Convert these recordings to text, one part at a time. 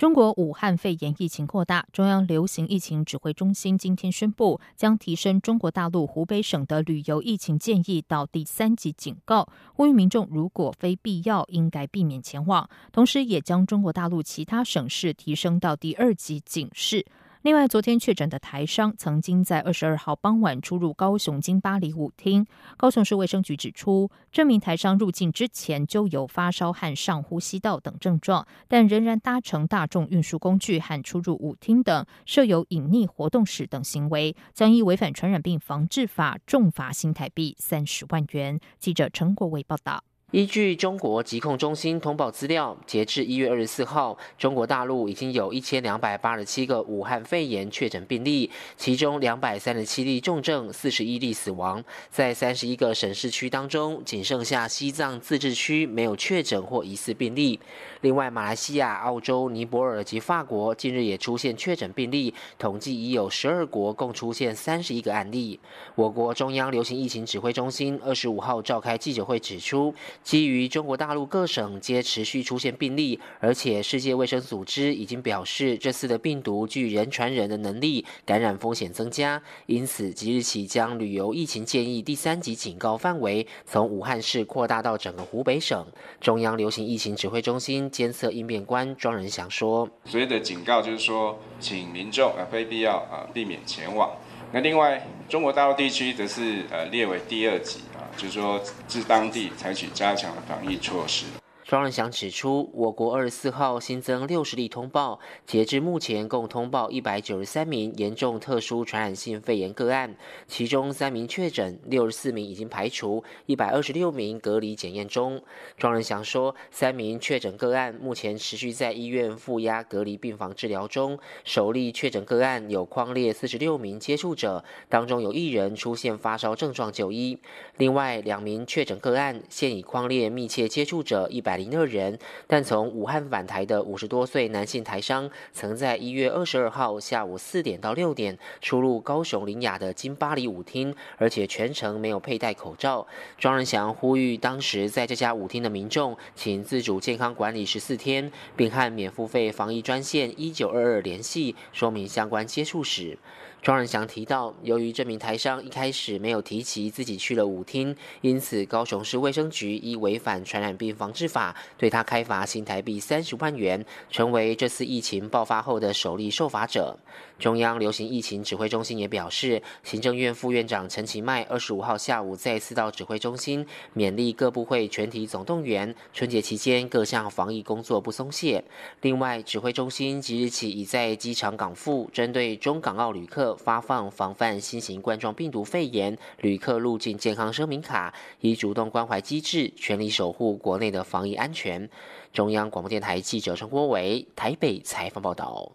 中国武汉肺炎疫情扩大，中央流行疫情指挥中心今天宣布，将提升中国大陆湖北省的旅游疫情建议到第三级警告，呼吁民众如果非必要，应该避免前往。同时，也将中国大陆其他省市提升到第二级警示。另外，昨天确诊的台商曾经在二十二号傍晚出入高雄金巴黎舞厅。高雄市卫生局指出，这名台商入境之前就有发烧和上呼吸道等症状，但仍然搭乘大众运输工具和出入舞厅等，设有隐匿活动史等行为，将依违反传染病防治法重罚新台币三十万元。记者陈国伟报道。依据中国疾控中心通报资料，截至一月二十四号，中国大陆已经有一千两百八十七个武汉肺炎确诊病例，其中两百三十七例重症，四十一例死亡。在三十一个省市区当中，仅剩下西藏自治区没有确诊或疑似病例。另外，马来西亚、澳洲、尼泊尔及法国近日也出现确诊病例，统计已有十二国共出现三十一个案例。我国中央流行疫情指挥中心二十五号召开记者会指出。基于中国大陆各省皆持续出现病例，而且世界卫生组织已经表示这次的病毒具人传人的能力，感染风险增加，因此即日起将旅游疫情建议第三级警告范围从武汉市扩大到整个湖北省。中央流行疫情指挥中心监测应变官庄仁祥说：“所谓的警告就是说，请民众啊非必要啊避免前往。那另外，中国大陆地区则是呃列为第二级。”就是说，自当地采取加强的防疫措施。庄仁祥指出，我国二十四号新增六十例通报，截至目前共通报一百九十三名严重特殊传染性肺炎个案，其中三名确诊，六十四名已经排除，一百二十六名隔离检验中。庄仁祥说，三名确诊个案目前持续在医院负压隔离病房治疗中。首例确诊个案有框列四十六名接触者，当中有一人出现发烧症状就医。另外两名确诊个案现已框列密切接触者一百。零二人，但从武汉返台的五十多岁男性台商，曾在一月二十二号下午四点到六点出入高雄林雅的金巴黎舞厅，而且全程没有佩戴口罩。庄仁祥呼吁当时在这家舞厅的民众，请自主健康管理十四天，并和免付费防疫专线一九二二联系，说明相关接触史。庄仁祥提到，由于这名台商一开始没有提及自己去了舞厅，因此高雄市卫生局依违反传染病防治法，对他开罚新台币三十万元，成为这次疫情爆发后的首例受罚者。中央流行疫情指挥中心也表示，行政院副院长陈其迈二十五号下午再次到指挥中心，勉励各部会全体总动员，春节期间各项防疫工作不松懈。另外，指挥中心即日起已在机场港埠针对中港澳旅客。发放防范新型冠状病毒肺炎旅客入境健康声明卡，以主动关怀机制，全力守护国内的防疫安全。中央广播电台记者陈国伟台北采访报道。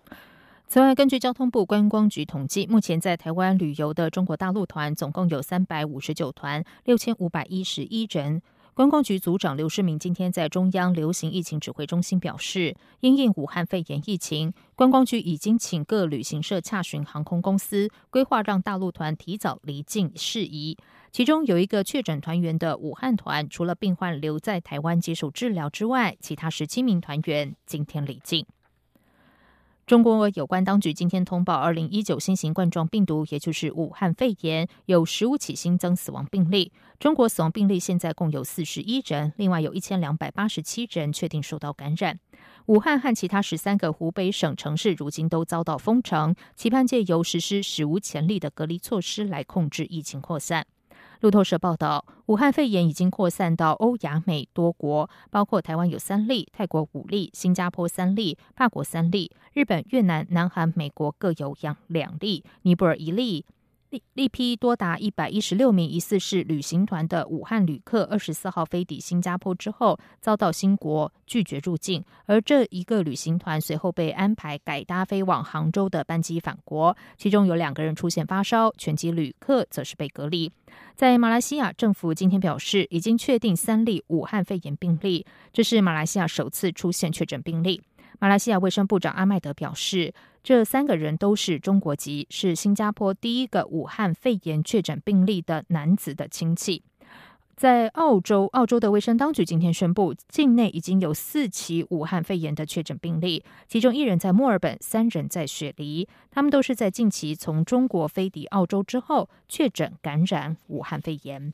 此外，根据交通部观光局统计，目前在台湾旅游的中国大陆团总共有三百五十九团，六千五百一十一人。观光局组长刘世明今天在中央流行疫情指挥中心表示，因应武汉肺炎疫情，观光局已经请各旅行社洽询航空公司，规划让大陆团提早离境事宜。其中有一个确诊团员的武汉团，除了病患留在台湾接受治疗之外，其他十七名团员今天离境。中国有关当局今天通报，二零一九新型冠状病毒，也就是武汉肺炎，有十五起新增死亡病例。中国死亡病例现在共有四十一人，另外有一千两百八十七人确定受到感染。武汉和其他十三个湖北省城市如今都遭到封城，期盼借由实施史无前例的隔离措施来控制疫情扩散。路透社报道，武汉肺炎已经扩散到欧亚美多国，包括台湾有三例，泰国五例，新加坡三例，法国三例，日本、越南、南韩、美国各有两两例，尼泊尔一例。一批多达一百一十六名疑似是旅行团的武汉旅客，二十四号飞抵新加坡之后，遭到新国拒绝入境，而这一个旅行团随后被安排改搭飞往杭州的班机返国，其中有两个人出现发烧，全机旅客则是被隔离。在马来西亚，政府今天表示，已经确定三例武汉肺炎病例，这是马来西亚首次出现确诊病例。马来西亚卫生部长阿麦德表示，这三个人都是中国籍，是新加坡第一个武汉肺炎确诊病例的男子的亲戚。在澳洲，澳洲的卫生当局今天宣布，境内已经有四起武汉肺炎的确诊病例，其中一人在墨尔本，三人在雪梨，他们都是在近期从中国飞抵澳洲之后确诊感染武汉肺炎。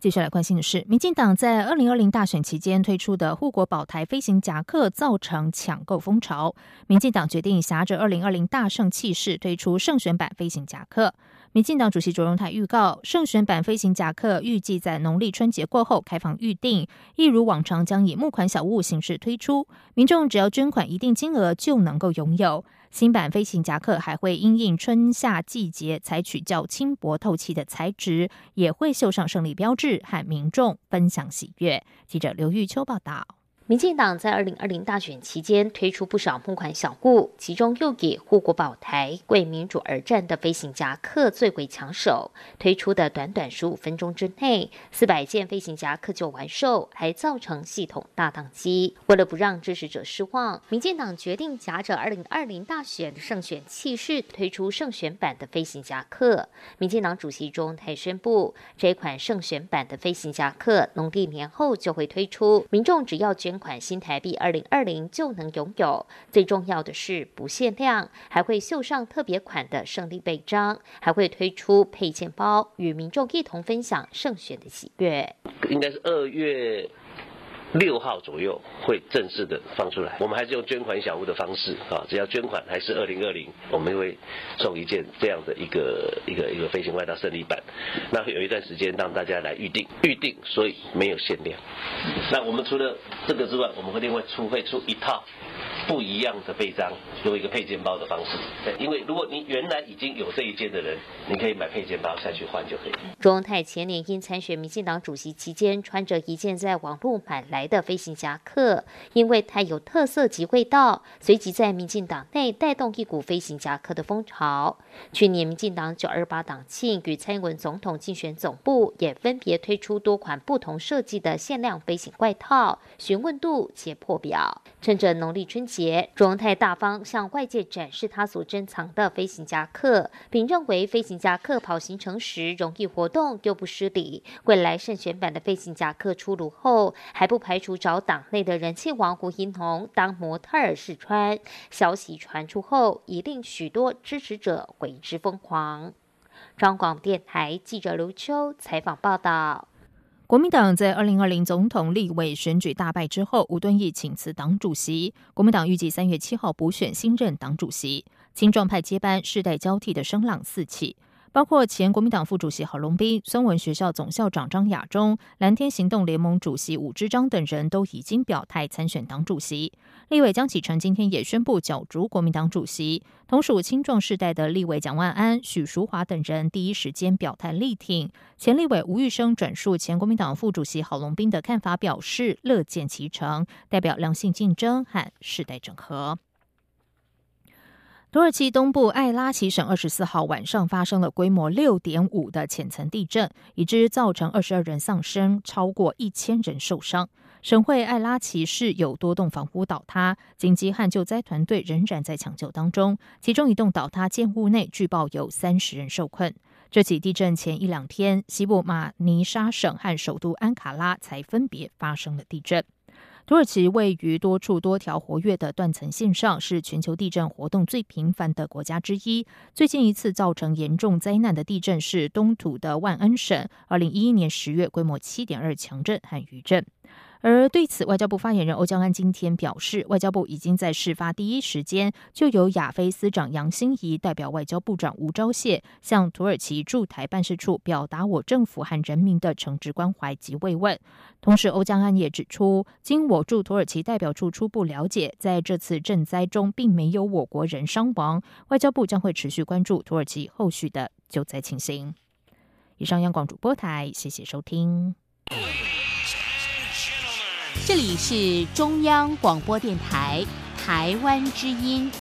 接下来关心的是，民进党在二零二零大选期间推出的护国宝台飞行夹克造成抢购风潮，民进党决定挟着二零二零大胜气势推出胜选版飞行夹克。民进党主席卓荣泰预告，胜选版飞行夹克预计在农历春节过后开放预定，一如往常将以募款小物形式推出，民众只要捐款一定金额就能够拥有。新版飞行夹克还会因应春夏季节，采取较轻薄透气的材质，也会绣上胜利标志，和民众分享喜悦。记者刘玉秋报道。民进党在二零二零大选期间推出不少募款小物，其中又以护国宝台为民主而战的飞行夹克最为抢手。推出的短短十五分钟之内，四百件飞行夹克就完售，还造成系统大宕机。为了不让支持者失望，民进党决定夹着二零二零大选胜选气势，推出胜选版的飞行夹克。民进党主席中台宣布，这款胜选版的飞行夹克农历年后就会推出，民众只要捐。款新台币二零二零就能拥有，最重要的是不限量，还会绣上特别款的胜利背章，还会推出配件包，与民众一同分享胜选的喜悦。应该是二月。六号左右会正式的放出来，我们还是用捐款小屋的方式啊，只要捐款还是二零二零，我们会送一件这样的一个一个一个飞行外套胜利版。那有一段时间让大家来预定，预定，所以没有限量。那我们除了这个之外，我们会另外出会出一套。不一样的背章，用一个配件包的方式。对，因为如果你原来已经有这一件的人，你可以买配件包下去换就可以。庄泰前年因参选民进党主席期间，穿着一件在网络买来的飞行夹克，因为太有特色及味道，随即在民进党内带动一股飞行夹克的风潮。去年民进党九二八党庆与蔡英文总统竞选总部也分别推出多款不同设计的限量飞行外套，询问度且破表。趁着农历春节，卓荣泰大方向外界展示他所珍藏的飞行夹克，并认为飞行夹克跑行程时容易活动又不失礼。未来胜选版的飞行夹克出炉后，还不排除找党内的人气王胡英彤当模特儿试穿。消息传出后，已令许多支持者为之疯狂。中广电台记者刘秋采访报道。国民党在二零二零总统立委选举大败之后，吴敦义请辞党主席。国民党预计三月七号补选新任党主席，青壮派接班，世代交替的声浪四起。包括前国民党副主席郝龙斌、孙文学校总校长张亚中、蓝天行动联盟主席武志章等人都已经表态参选党主席。立委江启臣今天也宣布角逐国民党主席。同属青壮世代的立委蒋万安、许淑华等人第一时间表态力挺。前立委吴玉生转述前国民党副主席郝龙斌的看法，表示乐见其成，代表良性竞争和世代整合。土耳其东部艾拉奇省二十四号晚上发生了规模六点五的浅层地震，已知造成二十二人丧生，超过一千人受伤。省会艾拉奇市有多栋房屋倒塌，紧急和救灾团队仍然在抢救当中。其中一栋倒塌建物内据报有三十人受困。这起地震前一两天，西部马尼沙省和首都安卡拉才分别发生了地震。土耳其位于多处多条活跃的断层线上，是全球地震活动最频繁的国家之一。最近一次造成严重灾难的地震是东土的万恩省，二零一一年十月规模七点二强震和余震。而对此，外交部发言人欧江安今天表示，外交部已经在事发第一时间就由亚非司长杨欣怡代表外交部长吴钊燮向土耳其驻台办事处表达我政府和人民的诚挚关怀及慰问。同时，欧江安也指出，经我驻土耳其代表处初步了解，在这次赈灾中并没有我国人伤亡。外交部将会持续关注土耳其后续的救灾情形。以上，央广主播台，谢谢收听。这里是中央广播电台台湾之音。